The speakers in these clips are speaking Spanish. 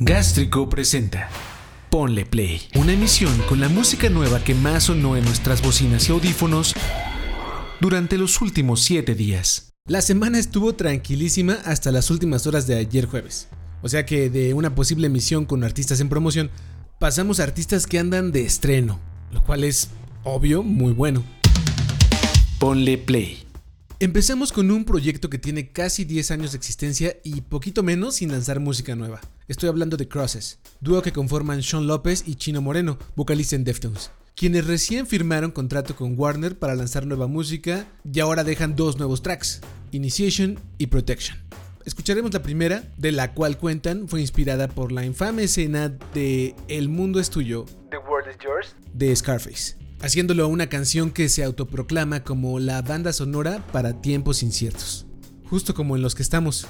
Gástrico presenta Ponle Play, una emisión con la música nueva que más sonó en nuestras bocinas y audífonos durante los últimos 7 días. La semana estuvo tranquilísima hasta las últimas horas de ayer jueves. O sea que de una posible emisión con artistas en promoción, pasamos a artistas que andan de estreno, lo cual es, obvio, muy bueno. Ponle Play. Empezamos con un proyecto que tiene casi 10 años de existencia y poquito menos sin lanzar música nueva. Estoy hablando de Crosses, dúo que conforman Sean López y Chino Moreno, vocalista en Deftones, quienes recién firmaron contrato con Warner para lanzar nueva música y ahora dejan dos nuevos tracks, Initiation y Protection. Escucharemos la primera, de la cual cuentan fue inspirada por la infame escena de El mundo es tuyo, The World is Yours, de Scarface haciéndolo una canción que se autoproclama como la banda sonora para tiempos inciertos, justo como en los que estamos.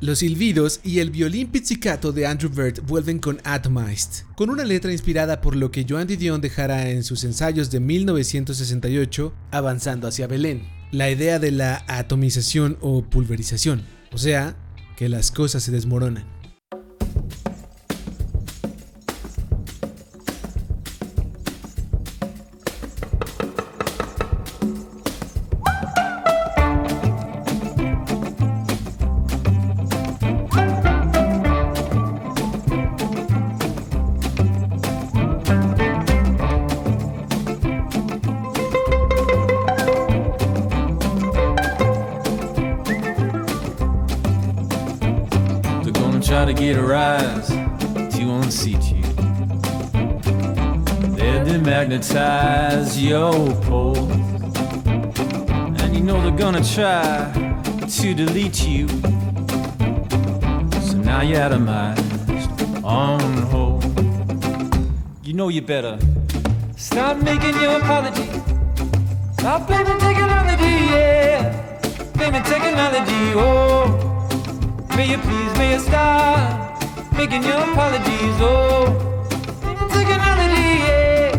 Los silbidos y el violín pizzicato de Andrew Bird vuelven con Atomized, con una letra inspirada por lo que Joan Didion dejara en sus ensayos de 1968, avanzando hacia Belén. La idea de la atomización o pulverización, o sea, que las cosas se desmoronan. To a rise to unseat you. They'll demagnetize your pole. And you know they're gonna try to delete you. So now you're atomized on hold. You know you better stop making your apology. Stop blaming technology, yeah. Blaming technology, oh. May you please, may you stop making your apologies, oh. Technology, yeah.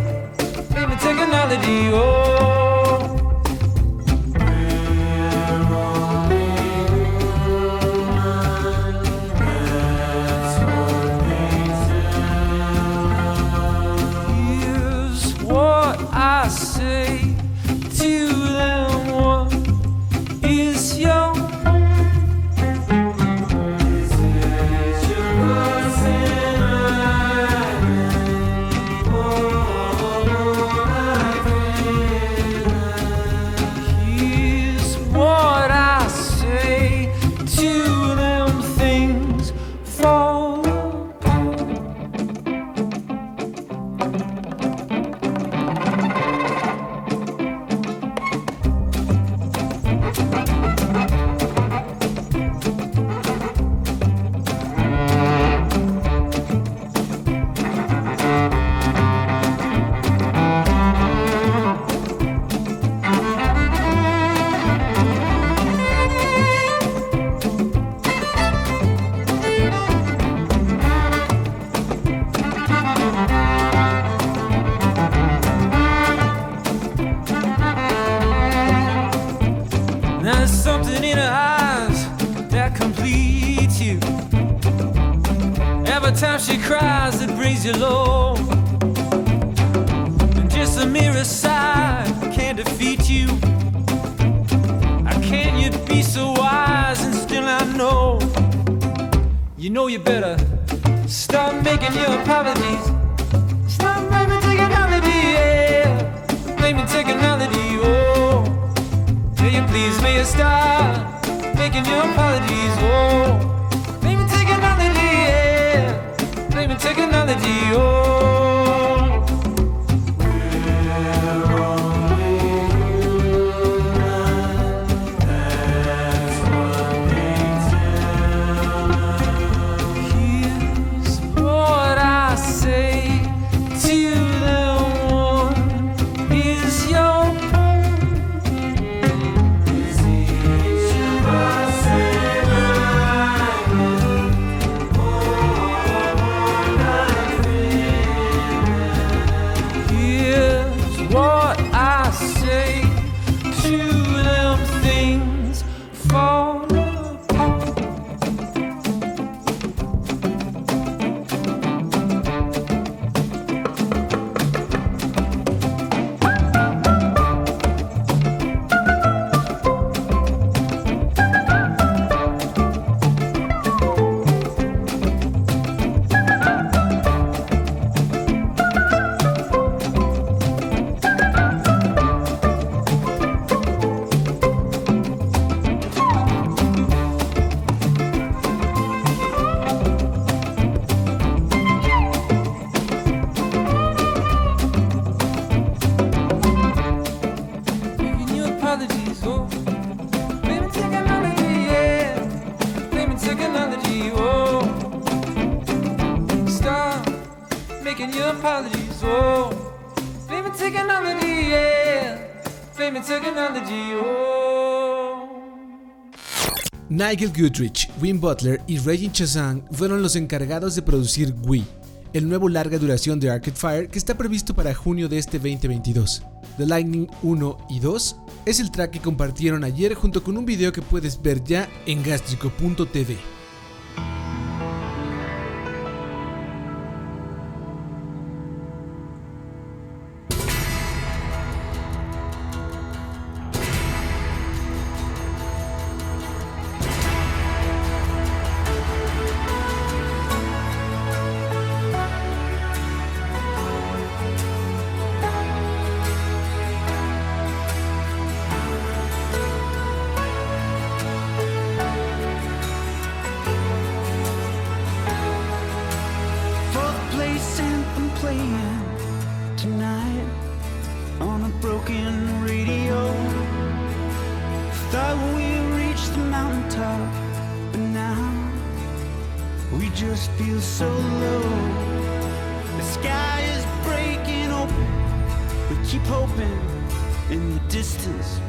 The technology, oh. Something in her eyes that completes you. Every time she cries, it brings you low. And just a mere side can't defeat you. How can you be so wise and still not know? You know you better stop making your apologies. Stop blaming technology, yeah. Blaming technology, oh. Will you please, may you stop making your apologies, oh. Blame technology, yeah. Blame technology, oh. Oh. Blaming technology, oh. Nigel Goodrich, Wim Butler y Regin Chazan fueron los encargados de producir Wii, el nuevo larga duración de Arcade Fire que está previsto para junio de este 2022. The Lightning 1 y 2 es el track que compartieron ayer junto con un video que puedes ver ya en gastrico.tv.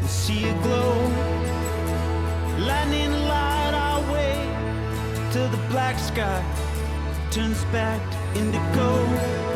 we'll see a glow. Lightning light our way to the black sky turns back to indigo.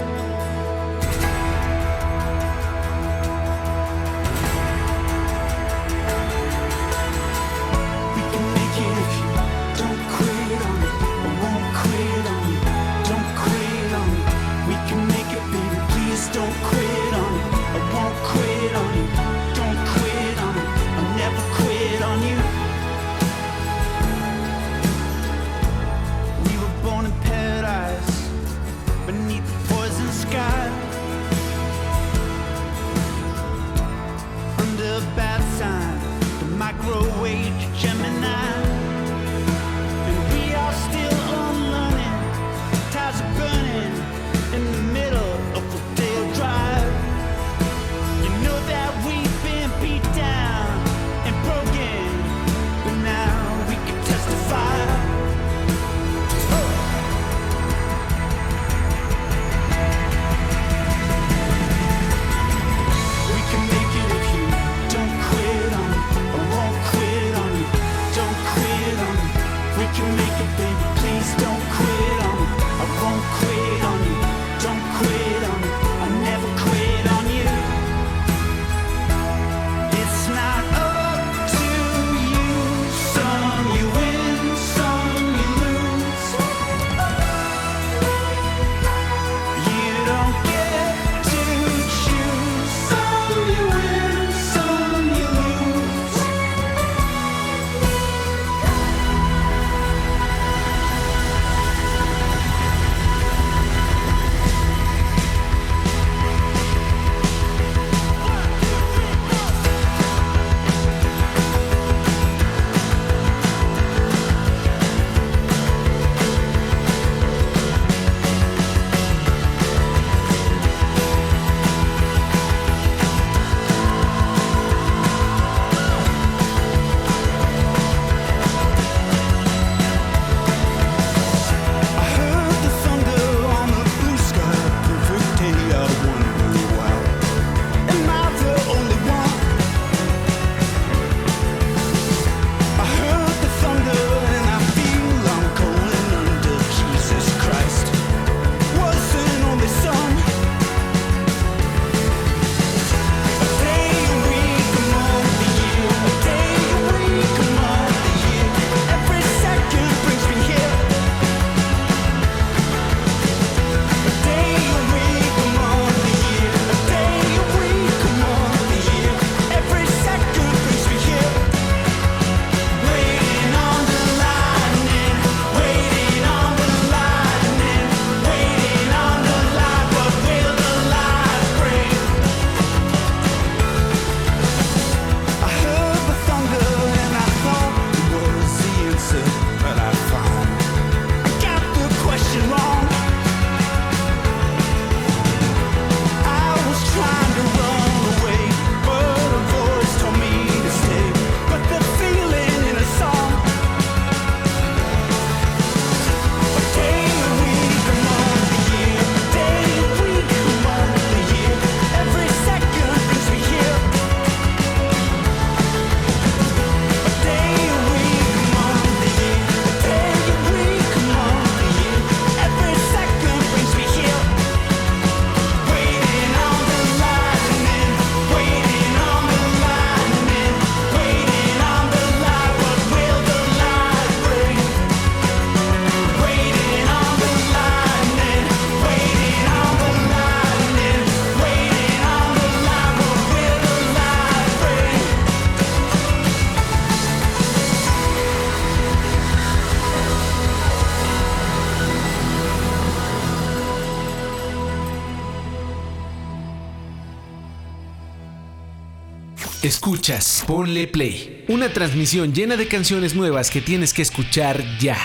Escuchas, ponle play. Una transmisión llena de canciones nuevas que tienes que escuchar ya.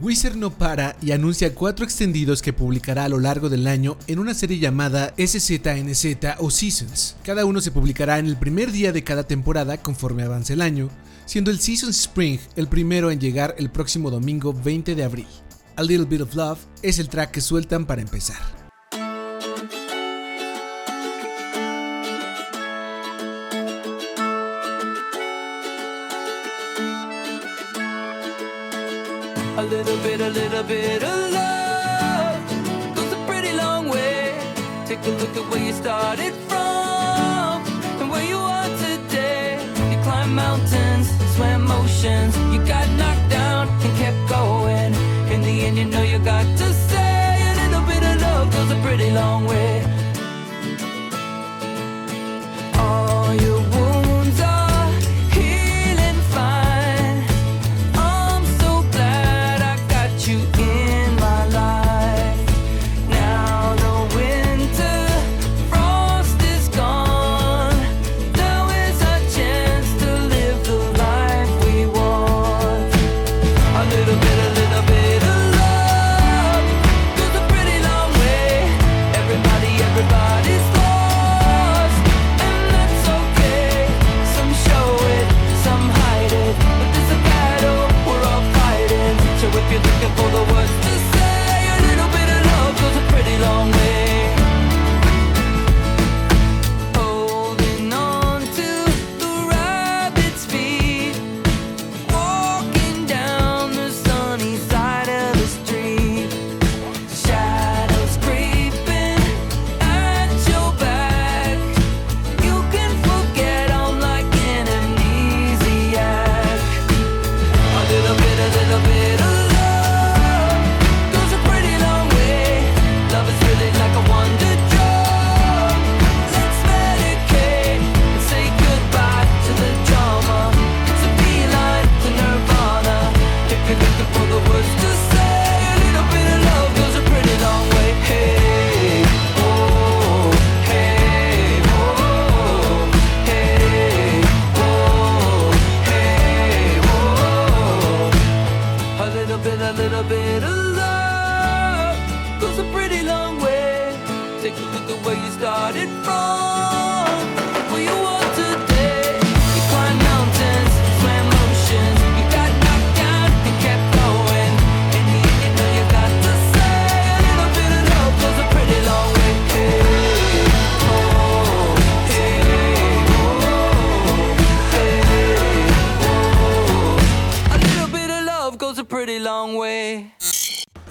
Wizard no para y anuncia cuatro extendidos que publicará a lo largo del año en una serie llamada SZNZ o Seasons. Cada uno se publicará en el primer día de cada temporada conforme avance el año, siendo el Season Spring el primero en llegar el próximo domingo 20 de abril. A Little Bit of Love es el track que sueltan para empezar. A little bit, a little bit of love goes a pretty long way. Take a look at where you started from and where you are today. You climbed mountains, swam oceans, you got knocked down and kept going. In the end, you know you got to say a little bit of love goes a pretty long way.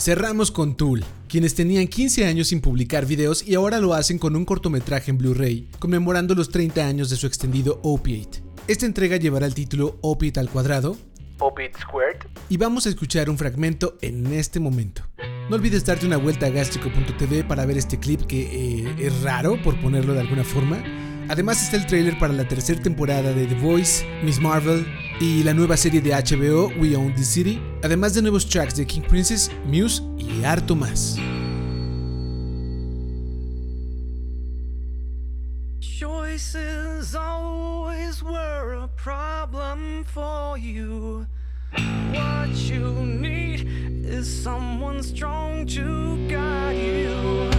Cerramos con Tool, quienes tenían 15 años sin publicar videos y ahora lo hacen con un cortometraje en Blu-ray, conmemorando los 30 años de su extendido Opiate. Esta entrega llevará el título Opiate al cuadrado, Opiate Squared. y vamos a escuchar un fragmento en este momento. No olvides darte una vuelta a gastrico.tv para ver este clip que eh, es raro, por ponerlo de alguna forma. Además está el tráiler para la tercera temporada de The Voice, Miss Marvel y la nueva serie de HBO We Own the City, además de nuevos tracks de King Princess, Muse y harto más. Choices always were a problem for you. What you need is someone strong to guide you.